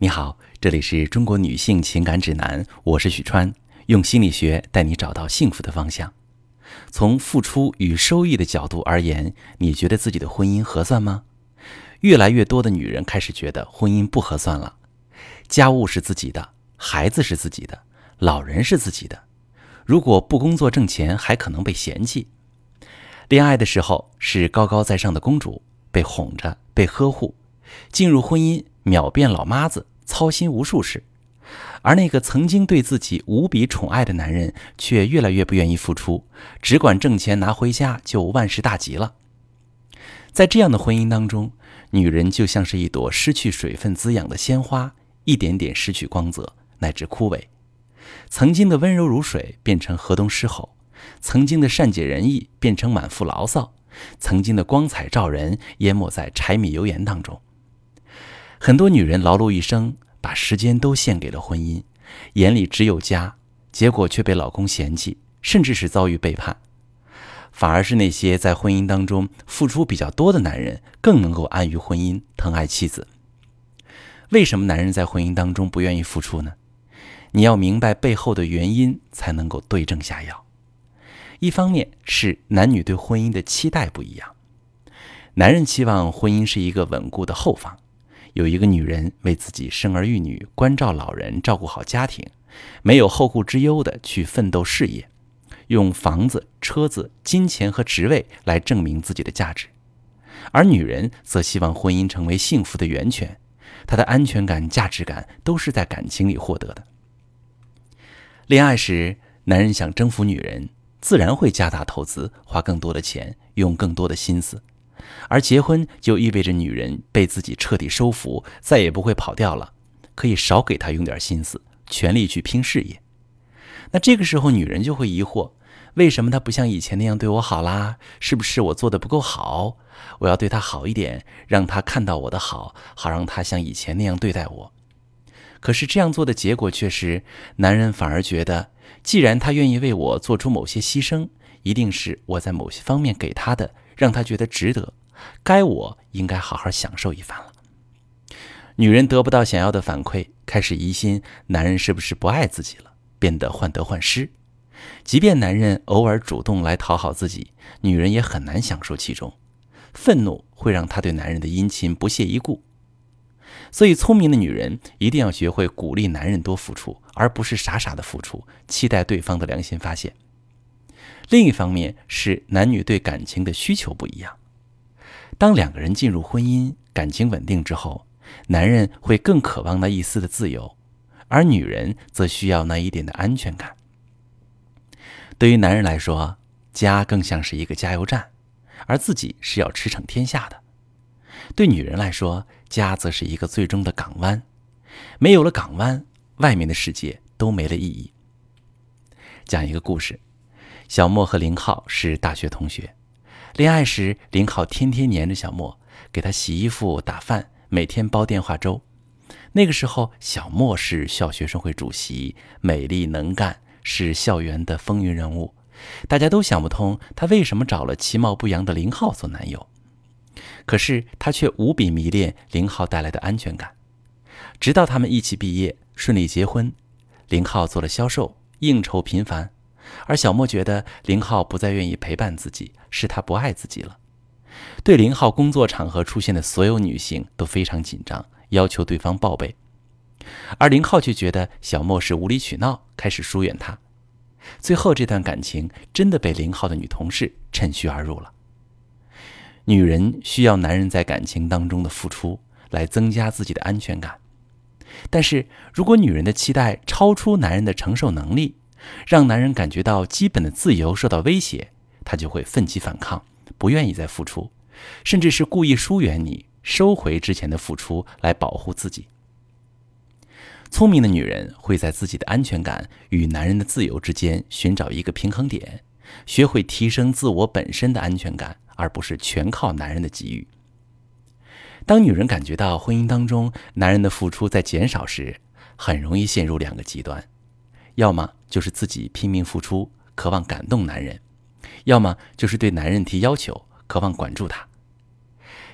你好，这里是中国女性情感指南，我是许川，用心理学带你找到幸福的方向。从付出与收益的角度而言，你觉得自己的婚姻合算吗？越来越多的女人开始觉得婚姻不合算了。家务是自己的，孩子是自己的，老人是自己的。如果不工作挣钱，还可能被嫌弃。恋爱的时候是高高在上的公主，被哄着，被呵护；进入婚姻。秒变老妈子，操心无数事，而那个曾经对自己无比宠爱的男人，却越来越不愿意付出，只管挣钱拿回家就万事大吉了。在这样的婚姻当中，女人就像是一朵失去水分滋养的鲜花，一点点失去光泽，乃至枯萎。曾经的温柔如水变成河东狮吼，曾经的善解人意变成满腹牢骚，曾经的光彩照人淹没在柴米油盐当中。很多女人劳碌一生，把时间都献给了婚姻，眼里只有家，结果却被老公嫌弃，甚至是遭遇背叛。反而是那些在婚姻当中付出比较多的男人，更能够安于婚姻，疼爱妻子。为什么男人在婚姻当中不愿意付出呢？你要明白背后的原因，才能够对症下药。一方面是男女对婚姻的期待不一样，男人期望婚姻是一个稳固的后方。有一个女人为自己生儿育女、关照老人、照顾好家庭，没有后顾之忧的去奋斗事业，用房子、车子、金钱和职位来证明自己的价值；而女人则希望婚姻成为幸福的源泉，她的安全感、价值感都是在感情里获得的。恋爱时，男人想征服女人，自然会加大投资，花更多的钱，用更多的心思。而结婚就意味着女人被自己彻底收服，再也不会跑掉了，可以少给他用点心思，全力去拼事业。那这个时候，女人就会疑惑：为什么他不像以前那样对我好啦？是不是我做的不够好？我要对他好一点，让他看到我的好，好让他像以前那样对待我。可是这样做的结果却是，男人反而觉得，既然他愿意为我做出某些牺牲，一定是我在某些方面给他的。让他觉得值得，该我应该好好享受一番了。女人得不到想要的反馈，开始疑心男人是不是不爱自己了，变得患得患失。即便男人偶尔主动来讨好自己，女人也很难享受其中。愤怒会让她对男人的殷勤不屑一顾。所以，聪明的女人一定要学会鼓励男人多付出，而不是傻傻的付出，期待对方的良心发现。另一方面是男女对感情的需求不一样。当两个人进入婚姻，感情稳定之后，男人会更渴望那一丝的自由，而女人则需要那一点的安全感。对于男人来说，家更像是一个加油站，而自己是要驰骋天下的；对女人来说，家则是一个最终的港湾，没有了港湾，外面的世界都没了意义。讲一个故事。小莫和林浩是大学同学，恋爱时林浩天天黏着小莫，给他洗衣服、打饭，每天煲电话粥。那个时候，小莫是校学生会主席，美丽能干，是校园的风云人物，大家都想不通他为什么找了其貌不扬的林浩做男友。可是他却无比迷恋林浩带来的安全感，直到他们一起毕业，顺利结婚，林浩做了销售，应酬频繁。而小莫觉得林浩不再愿意陪伴自己，是他不爱自己了。对林浩工作场合出现的所有女性都非常紧张，要求对方报备。而林浩却觉得小莫是无理取闹，开始疏远他。最后，这段感情真的被林浩的女同事趁虚而入了。女人需要男人在感情当中的付出，来增加自己的安全感。但是如果女人的期待超出男人的承受能力，让男人感觉到基本的自由受到威胁，他就会奋起反抗，不愿意再付出，甚至是故意疏远你，收回之前的付出来保护自己。聪明的女人会在自己的安全感与男人的自由之间寻找一个平衡点，学会提升自我本身的安全感，而不是全靠男人的给予。当女人感觉到婚姻当中男人的付出在减少时，很容易陷入两个极端。要么就是自己拼命付出，渴望感动男人；要么就是对男人提要求，渴望管住他。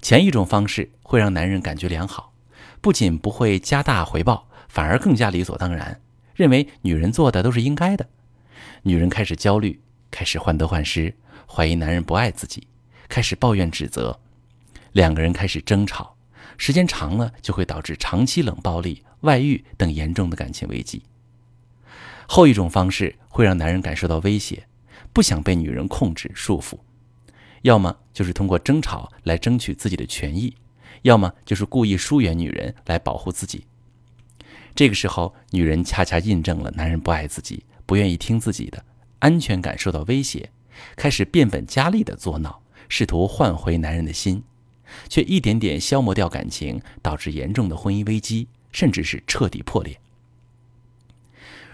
前一种方式会让男人感觉良好，不仅不会加大回报，反而更加理所当然，认为女人做的都是应该的。女人开始焦虑，开始患得患失，怀疑男人不爱自己，开始抱怨指责，两个人开始争吵，时间长了就会导致长期冷暴力、外遇等严重的感情危机。后一种方式会让男人感受到威胁，不想被女人控制束缚，要么就是通过争吵来争取自己的权益，要么就是故意疏远女人来保护自己。这个时候，女人恰恰印证了男人不爱自己。不愿意听自己的，安全感受到威胁，开始变本加厉的作闹，试图换回男人的心，却一点点消磨掉感情，导致严重的婚姻危机，甚至是彻底破裂。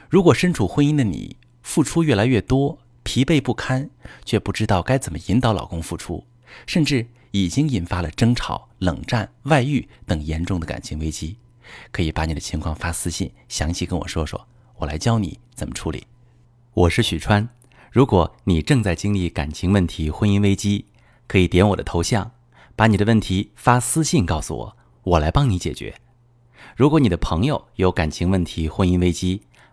如果身处婚姻的你，付出越来越多，疲惫不堪，却不知道该怎么引导老公付出，甚至已经引发了争吵、冷战、外遇等严重的感情危机，可以把你的情况发私信，详细跟我说说。我来教你怎么处理。我是许川，如果你正在经历感情问题、婚姻危机，可以点我的头像，把你的问题发私信告诉我，我来帮你解决。如果你的朋友有感情问题、婚姻危机，